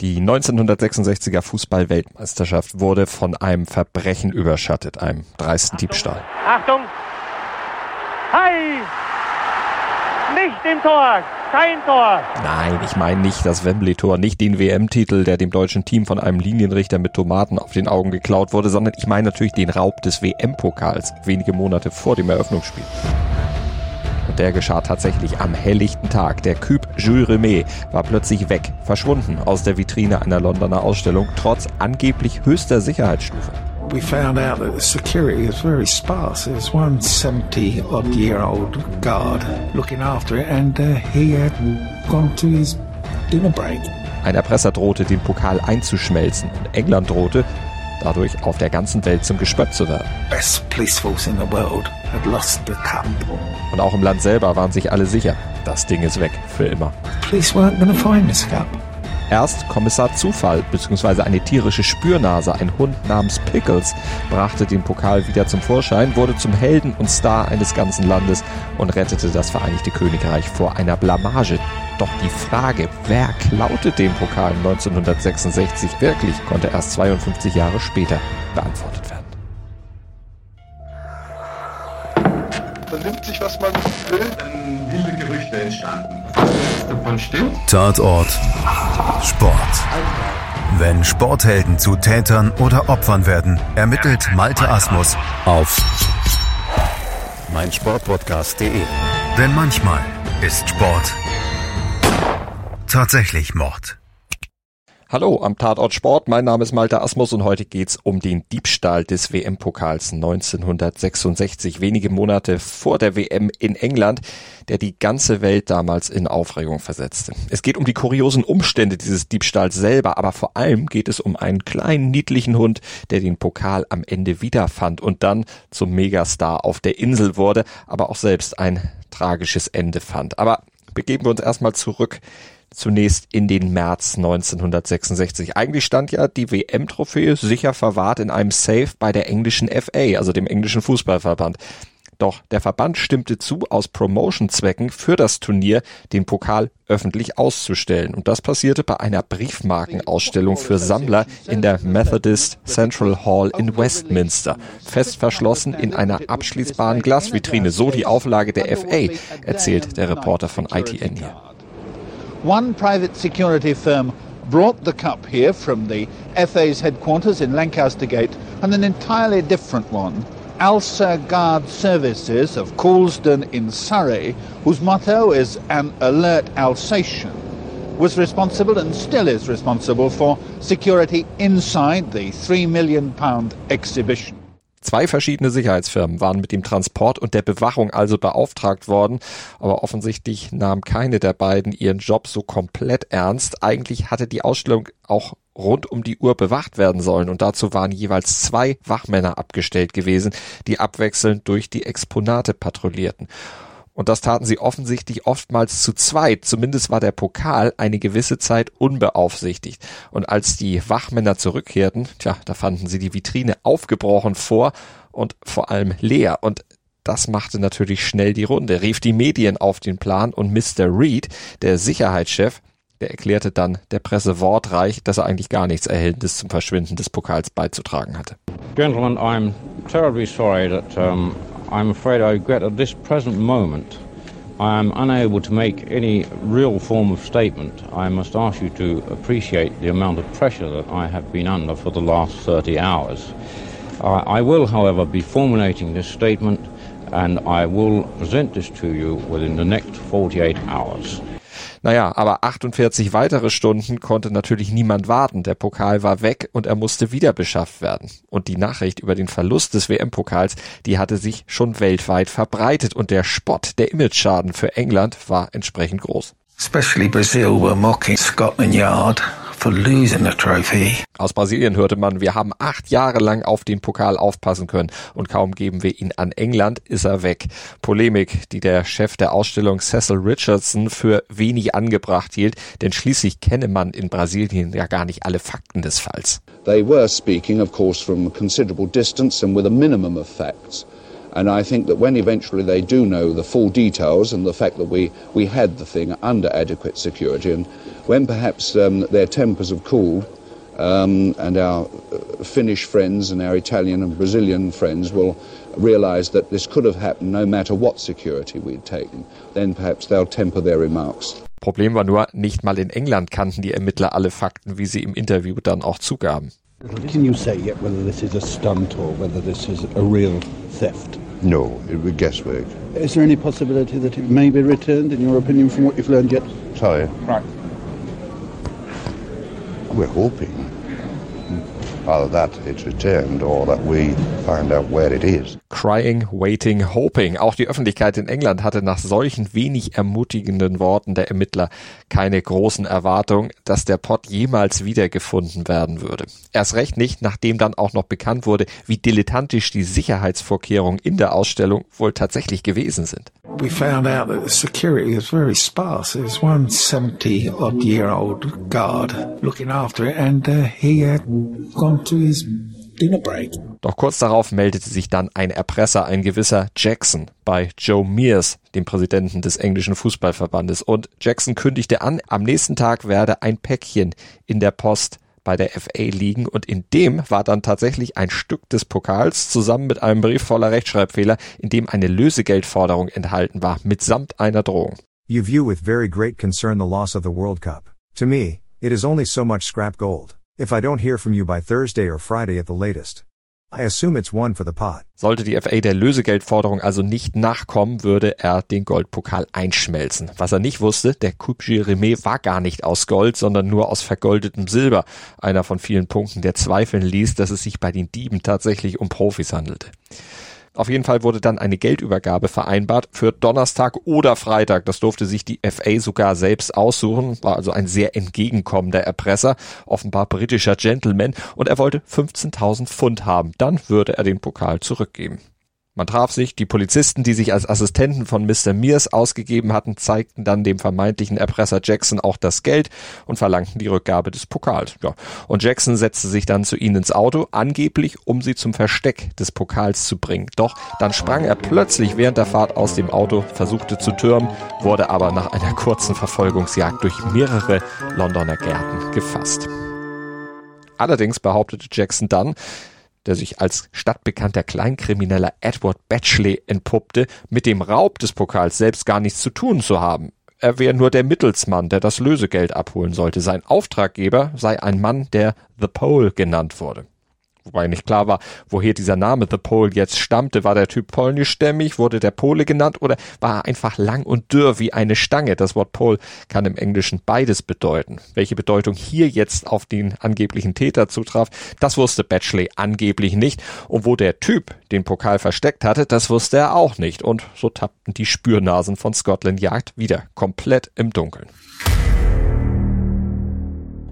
Die 1966er Fußball-Weltmeisterschaft wurde von einem Verbrechen überschattet, einem dreisten Diebstahl. Achtung! Hi! Nicht im Tor! Kein Tor! Nein, ich meine nicht das Wembley-Tor, nicht den WM-Titel, der dem deutschen Team von einem Linienrichter mit Tomaten auf den Augen geklaut wurde, sondern ich meine natürlich den Raub des WM-Pokals, wenige Monate vor dem Eröffnungsspiel. Und der geschah tatsächlich am helllichten Tag. Der Cube Jules Rimet war plötzlich weg, verschwunden aus der Vitrine einer Londoner Ausstellung, trotz angeblich höchster Sicherheitsstufe. We found out that the security is very sparse. There's one 70 odd year old guard looking after it, and uh, he had gone to his dinner break. Ein Erpresser drohte, den Pokal einzuschmelzen und England drohte, dadurch auf der ganzen Welt zum Gespött zu werden. Best police force in the world had lost the cup. Und auch im Land selber waren sich alle sicher, das Ding ist weg für immer. Erst Kommissar Zufall bzw. eine tierische Spürnase, ein Hund namens Pickles, brachte den Pokal wieder zum Vorschein, wurde zum Helden und Star eines ganzen Landes und rettete das Vereinigte Königreich vor einer Blamage. Doch die Frage, wer klaute den Pokal 1966 wirklich, konnte erst 52 Jahre später beantwortet werden. vernimmt sich, was man will. Dann wilde Gerüchte entstanden. Was davon stimmt? Tatort Sport. Wenn Sporthelden zu Tätern oder Opfern werden, ermittelt Malte Asmus auf meinsportpodcast.de. Denn manchmal ist Sport tatsächlich Mord. Hallo am Tatort Sport, mein Name ist Malte Asmus und heute geht's um den Diebstahl des WM-Pokals 1966, wenige Monate vor der WM in England, der die ganze Welt damals in Aufregung versetzte. Es geht um die kuriosen Umstände dieses Diebstahls selber, aber vor allem geht es um einen kleinen niedlichen Hund, der den Pokal am Ende wiederfand und dann zum Megastar auf der Insel wurde, aber auch selbst ein tragisches Ende fand. Aber begeben wir uns erstmal zurück zunächst in den März 1966. Eigentlich stand ja die WM-Trophäe sicher verwahrt in einem Safe bei der englischen FA, also dem englischen Fußballverband. Doch der Verband stimmte zu, aus Promotion-Zwecken für das Turnier den Pokal öffentlich auszustellen. Und das passierte bei einer Briefmarkenausstellung für Sammler in der Methodist Central Hall in Westminster. Fest verschlossen in einer abschließbaren Glasvitrine. So die Auflage der FA, erzählt der Reporter von ITN hier. One private security firm brought the cup here from the FA's headquarters in Lancaster Gate, and an entirely different one, Alsa Guard Services of Coulsdon in Surrey, whose motto is An Alert Alsatian, was responsible and still is responsible for security inside the £3 million exhibition. Zwei verschiedene Sicherheitsfirmen waren mit dem Transport und der Bewachung also beauftragt worden, aber offensichtlich nahm keine der beiden ihren Job so komplett ernst. Eigentlich hatte die Ausstellung auch rund um die Uhr bewacht werden sollen und dazu waren jeweils zwei Wachmänner abgestellt gewesen, die abwechselnd durch die Exponate patrouillierten. Und das taten sie offensichtlich oftmals zu zweit. Zumindest war der Pokal eine gewisse Zeit unbeaufsichtigt. Und als die Wachmänner zurückkehrten, tja, da fanden sie die Vitrine aufgebrochen vor und vor allem leer. Und das machte natürlich schnell die Runde, rief die Medien auf den Plan und Mr. Reed, der Sicherheitschef, der erklärte dann der Presse wortreich, dass er eigentlich gar nichts Erhellendes zum Verschwinden des Pokals beizutragen hatte. Gentlemen, I'm terribly sorry that um, I'm afraid I regret at this present moment I am unable to make any real form of statement. I must ask you to appreciate the amount of pressure that I have been under for the last 30 hours. Uh, I will, however, be formulating this statement and I will present this to you within the next 48 hours. Naja, aber 48 weitere Stunden konnte natürlich niemand warten. Der Pokal war weg und er musste wieder beschafft werden. Und die Nachricht über den Verlust des WM-Pokals, die hatte sich schon weltweit verbreitet und der Spott, der Imageschaden für England war entsprechend groß. Especially Brazil were mocking Scotland Yard for losing the trophy. Aus Brasilien hörte man, wir haben acht Jahre lang auf den Pokal aufpassen können und kaum geben wir ihn an England, ist er weg. Polemik, die der Chef der Ausstellung Cecil Richardson für wenig angebracht hielt, denn schließlich kenne man in Brasilien ja gar nicht alle Fakten des Falls. They were speaking, of course, from a considerable distance and with a minimum of facts. And I think that when eventually they do know the full details and the fact that we, we had the thing under adequate security, and when perhaps um, their tempers have cooled, um, and our uh, Finnish friends and our Italian and Brazilian friends will realise that this could have happened no matter what security we'd taken, then perhaps they'll temper their remarks. Problem war nur, nicht mal in England kannten die Ermittler alle Fakten, wie sie im Interview dann auch zugaben. Can you say yet whether this is a stunt or whether this is a real theft? No, it would be guesswork. Is there any possibility that it may be returned, in your opinion, from what you've learned yet? Sorry. Right. We're hoping either that it's returned or that we find out where it is. Crying, waiting, hoping. Auch die Öffentlichkeit in England hatte nach solchen wenig ermutigenden Worten der Ermittler keine großen Erwartungen, dass der Pott jemals wiedergefunden werden würde. Erst recht nicht, nachdem dann auch noch bekannt wurde, wie dilettantisch die Sicherheitsvorkehrungen in der Ausstellung wohl tatsächlich gewesen sind. We found out that the security was very sparse. There's one 70 odd year old guard looking after it and uh, he had gone to his dinner break. Doch kurz darauf meldete sich dann ein Erpresser, ein gewisser Jackson, bei Joe Mears, dem Präsidenten des englischen Fußballverbandes. Und Jackson kündigte an, am nächsten Tag werde ein Päckchen in der Post bei der FA liegen und in dem war dann tatsächlich ein Stück des Pokals zusammen mit einem Brief voller Rechtschreibfehler, in dem eine Lösegeldforderung enthalten war, mitsamt einer Drohung. You view with very great concern the loss of the World Cup. To me, it is only so much scrap gold. If I don't hear from you by Thursday or Friday at the latest. I assume it's one for the pot. Sollte die FA der Lösegeldforderung also nicht nachkommen, würde er den Goldpokal einschmelzen. Was er nicht wusste, der Coupe Giremé war gar nicht aus Gold, sondern nur aus vergoldetem Silber. Einer von vielen Punkten, der zweifeln ließ, dass es sich bei den Dieben tatsächlich um Profis handelte. Auf jeden Fall wurde dann eine Geldübergabe vereinbart für Donnerstag oder Freitag. Das durfte sich die FA sogar selbst aussuchen. War also ein sehr entgegenkommender Erpresser, offenbar britischer Gentleman. Und er wollte 15.000 Pfund haben. Dann würde er den Pokal zurückgeben. Man traf sich, die Polizisten, die sich als Assistenten von Mr. Mears ausgegeben hatten, zeigten dann dem vermeintlichen Erpresser Jackson auch das Geld und verlangten die Rückgabe des Pokals. Ja. Und Jackson setzte sich dann zu ihnen ins Auto, angeblich um sie zum Versteck des Pokals zu bringen. Doch dann sprang er plötzlich während der Fahrt aus dem Auto, versuchte zu türmen, wurde aber nach einer kurzen Verfolgungsjagd durch mehrere Londoner Gärten gefasst. Allerdings behauptete Jackson dann, der sich als stadtbekannter Kleinkrimineller Edward Batchley entpuppte, mit dem Raub des Pokals selbst gar nichts zu tun zu haben. Er wäre nur der Mittelsmann, der das Lösegeld abholen sollte. Sein Auftraggeber sei ein Mann, der The Pole genannt wurde wobei nicht klar war, woher dieser Name The Pole jetzt stammte. War der Typ polnischstämmig, wurde der Pole genannt oder war er einfach lang und dürr wie eine Stange? Das Wort Pole kann im Englischen beides bedeuten. Welche Bedeutung hier jetzt auf den angeblichen Täter zutraf, das wusste Batchley angeblich nicht. Und wo der Typ den Pokal versteckt hatte, das wusste er auch nicht. Und so tappten die Spürnasen von Scotland Yard wieder komplett im Dunkeln.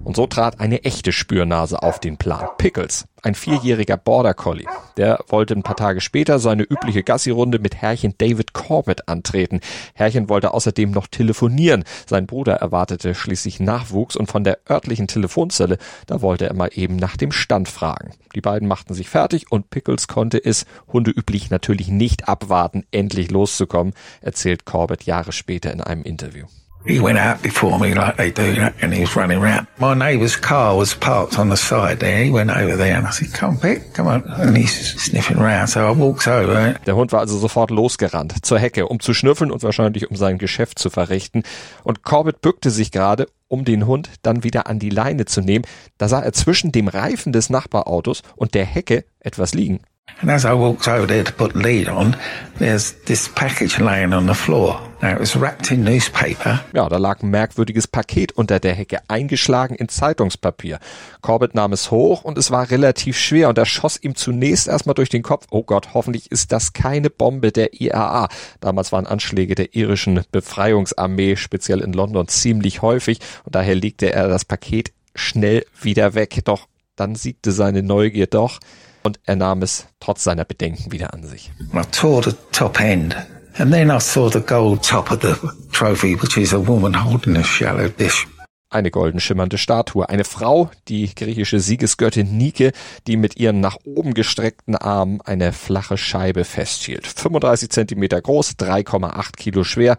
Und so trat eine echte Spürnase auf den Plan. Pickles, ein vierjähriger Border Collie. Der wollte ein paar Tage später seine übliche Gassi-Runde mit Herrchen David Corbett antreten. Herrchen wollte außerdem noch telefonieren. Sein Bruder erwartete schließlich Nachwuchs und von der örtlichen Telefonzelle, da wollte er mal eben nach dem Stand fragen. Die beiden machten sich fertig und Pickles konnte es, hundeüblich natürlich nicht abwarten, endlich loszukommen, erzählt Corbett Jahre später in einem Interview. He went out before me like they do, and he was running around. My neighbour's car was parked on the side there. He went over there and I said, come Pick, come on. And he's sniffing around, so I walked over. Der Hund war also sofort losgerannt zur Hecke, um zu schnüffeln und wahrscheinlich um sein Geschäft zu verrichten. Und Corbett bückte sich gerade, um den Hund dann wieder an die Leine zu nehmen. Da sah er zwischen dem Reifen des Nachbarautos und der Hecke etwas liegen. And as I walked over there to put the lead on, there's this package laying on the floor. Now it was wrapped in newspaper. Ja, da lag ein merkwürdiges Paket unter der Hecke, eingeschlagen in Zeitungspapier. Corbett nahm es hoch und es war relativ schwer und er schoss ihm zunächst erstmal durch den Kopf. Oh Gott, hoffentlich ist das keine Bombe der IAA. Damals waren Anschläge der irischen Befreiungsarmee, speziell in London, ziemlich häufig und daher legte er das Paket schnell wieder weg. Doch dann siegte seine Neugier doch und er nahm es trotz seiner Bedenken wieder an sich. I tore the top end and then I saw the gold top of the trophy, which is a woman holding a shallow dish. eine golden schimmernde Statue. Eine Frau, die griechische Siegesgöttin Nike, die mit ihren nach oben gestreckten Armen eine flache Scheibe festhielt. 35 Zentimeter groß, 3,8 Kilo schwer.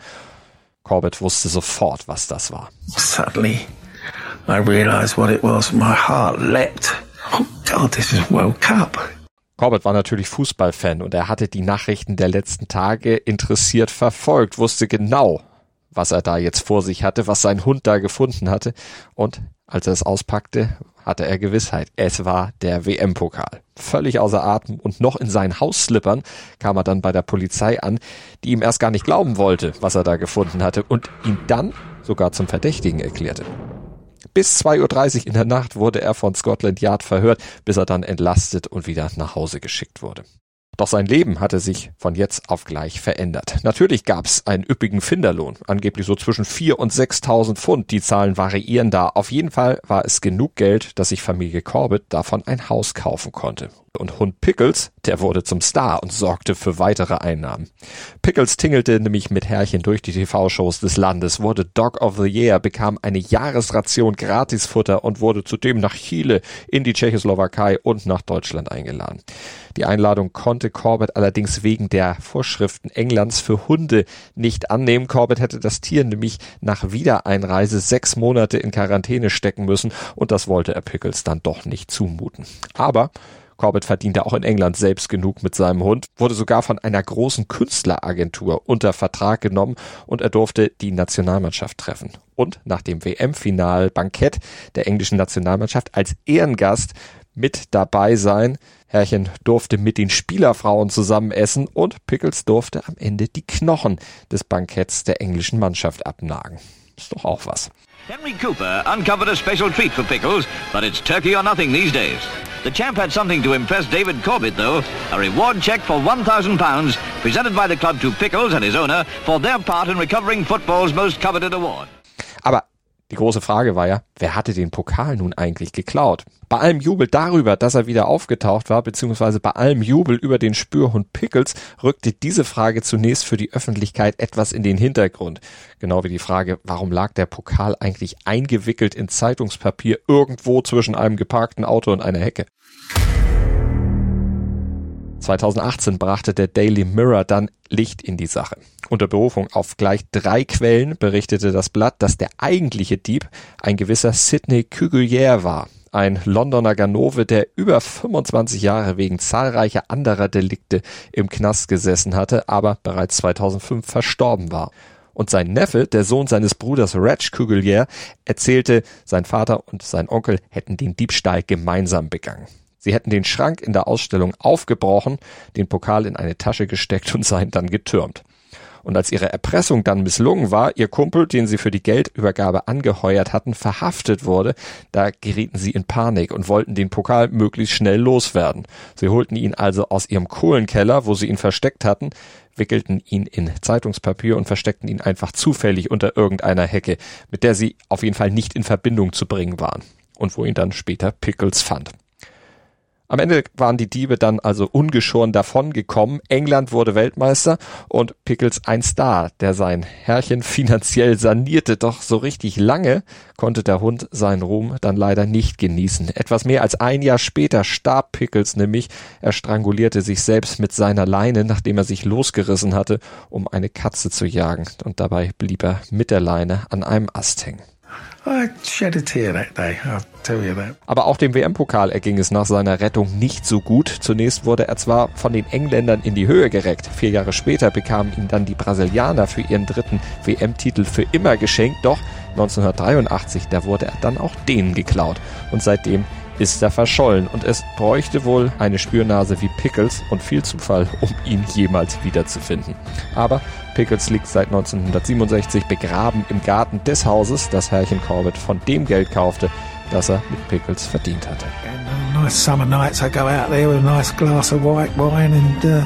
Corbett wusste sofort, was das war. Suddenly, I realized what it was. My heart leapt. Oh God, this is World Cup. Corbett war natürlich Fußballfan und er hatte die Nachrichten der letzten Tage interessiert verfolgt, wusste genau, was er da jetzt vor sich hatte, was sein Hund da gefunden hatte. Und als er es auspackte, hatte er Gewissheit. Es war der WM-Pokal. Völlig außer Atem und noch in seinen Hausslippern kam er dann bei der Polizei an, die ihm erst gar nicht glauben wollte, was er da gefunden hatte und ihn dann sogar zum Verdächtigen erklärte. Bis 2.30 Uhr in der Nacht wurde er von Scotland Yard verhört, bis er dann entlastet und wieder nach Hause geschickt wurde. Doch sein Leben hatte sich von jetzt auf gleich verändert. Natürlich gab's einen üppigen Finderlohn, angeblich so zwischen 4.000 und 6.000 Pfund. Die Zahlen variieren da. Auf jeden Fall war es genug Geld, dass sich Familie Corbett davon ein Haus kaufen konnte. Und Hund Pickles, der wurde zum Star und sorgte für weitere Einnahmen. Pickles tingelte nämlich mit Herrchen durch die TV-Shows des Landes, wurde Dog of the Year, bekam eine Jahresration Gratisfutter und wurde zudem nach Chile, in die Tschechoslowakei und nach Deutschland eingeladen. Die Einladung konnte Corbett allerdings wegen der Vorschriften Englands für Hunde nicht annehmen. Corbett hätte das Tier nämlich nach Wiedereinreise sechs Monate in Quarantäne stecken müssen und das wollte er Pickles dann doch nicht zumuten. Aber Corbett verdiente auch in England selbst genug mit seinem Hund, wurde sogar von einer großen Künstleragentur unter Vertrag genommen und er durfte die Nationalmannschaft treffen. Und nach dem WM-Final-Bankett der englischen Nationalmannschaft als Ehrengast mit dabei sein. Herrchen durfte mit den Spielerfrauen zusammen essen und Pickles durfte am Ende die Knochen des Banketts der englischen Mannschaft abnagen. Ist doch auch was. Henry Cooper uncovered a special treat for Pickles, but it's turkey or nothing these days. The champ had something to impress David Corbett, though. A reward cheque for £1,000 presented by the club to Pickles and his owner for their part in recovering football's most coveted award. Die große Frage war ja, wer hatte den Pokal nun eigentlich geklaut? Bei allem Jubel darüber, dass er wieder aufgetaucht war, beziehungsweise bei allem Jubel über den Spürhund Pickles, rückte diese Frage zunächst für die Öffentlichkeit etwas in den Hintergrund. Genau wie die Frage, warum lag der Pokal eigentlich eingewickelt in Zeitungspapier irgendwo zwischen einem geparkten Auto und einer Hecke? 2018 brachte der Daily Mirror dann Licht in die Sache. Unter Berufung auf gleich drei Quellen berichtete das Blatt, dass der eigentliche Dieb ein gewisser Sidney Cugulier war. Ein Londoner Ganove, der über 25 Jahre wegen zahlreicher anderer Delikte im Knast gesessen hatte, aber bereits 2005 verstorben war. Und sein Neffe, der Sohn seines Bruders Reg Cugulier, erzählte, sein Vater und sein Onkel hätten den Diebstahl gemeinsam begangen. Sie hätten den Schrank in der Ausstellung aufgebrochen, den Pokal in eine Tasche gesteckt und seien dann getürmt. Und als ihre Erpressung dann misslungen war, ihr Kumpel, den sie für die Geldübergabe angeheuert hatten, verhaftet wurde, da gerieten sie in Panik und wollten den Pokal möglichst schnell loswerden. Sie holten ihn also aus ihrem Kohlenkeller, wo sie ihn versteckt hatten, wickelten ihn in Zeitungspapier und versteckten ihn einfach zufällig unter irgendeiner Hecke, mit der sie auf jeden Fall nicht in Verbindung zu bringen waren und wo ihn dann später Pickles fand. Am Ende waren die Diebe dann also ungeschoren davongekommen. England wurde Weltmeister und Pickles ein Star, der sein Herrchen finanziell sanierte. Doch so richtig lange konnte der Hund seinen Ruhm dann leider nicht genießen. Etwas mehr als ein Jahr später starb Pickles nämlich. Er strangulierte sich selbst mit seiner Leine, nachdem er sich losgerissen hatte, um eine Katze zu jagen. Und dabei blieb er mit der Leine an einem Ast hängen. Aber auch dem WM-Pokal erging es nach seiner Rettung nicht so gut. Zunächst wurde er zwar von den Engländern in die Höhe gereckt. Vier Jahre später bekamen ihn dann die Brasilianer für ihren dritten WM-Titel für immer geschenkt. Doch 1983, da wurde er dann auch denen geklaut. Und seitdem ist er verschollen und es bräuchte wohl eine Spürnase wie Pickles und viel Zufall, um ihn jemals wiederzufinden. Aber Pickles liegt seit 1967 begraben im Garten des Hauses, das Herrchen Corbett von dem Geld kaufte, das er mit Pickles verdient hatte. Nice summer nights, I go out there with a nice glass of white wine and uh,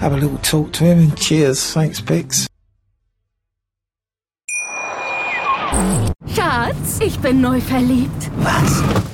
have a little talk to him and cheers. Thanks, Picks. Schatz, ich bin neu verliebt. Was?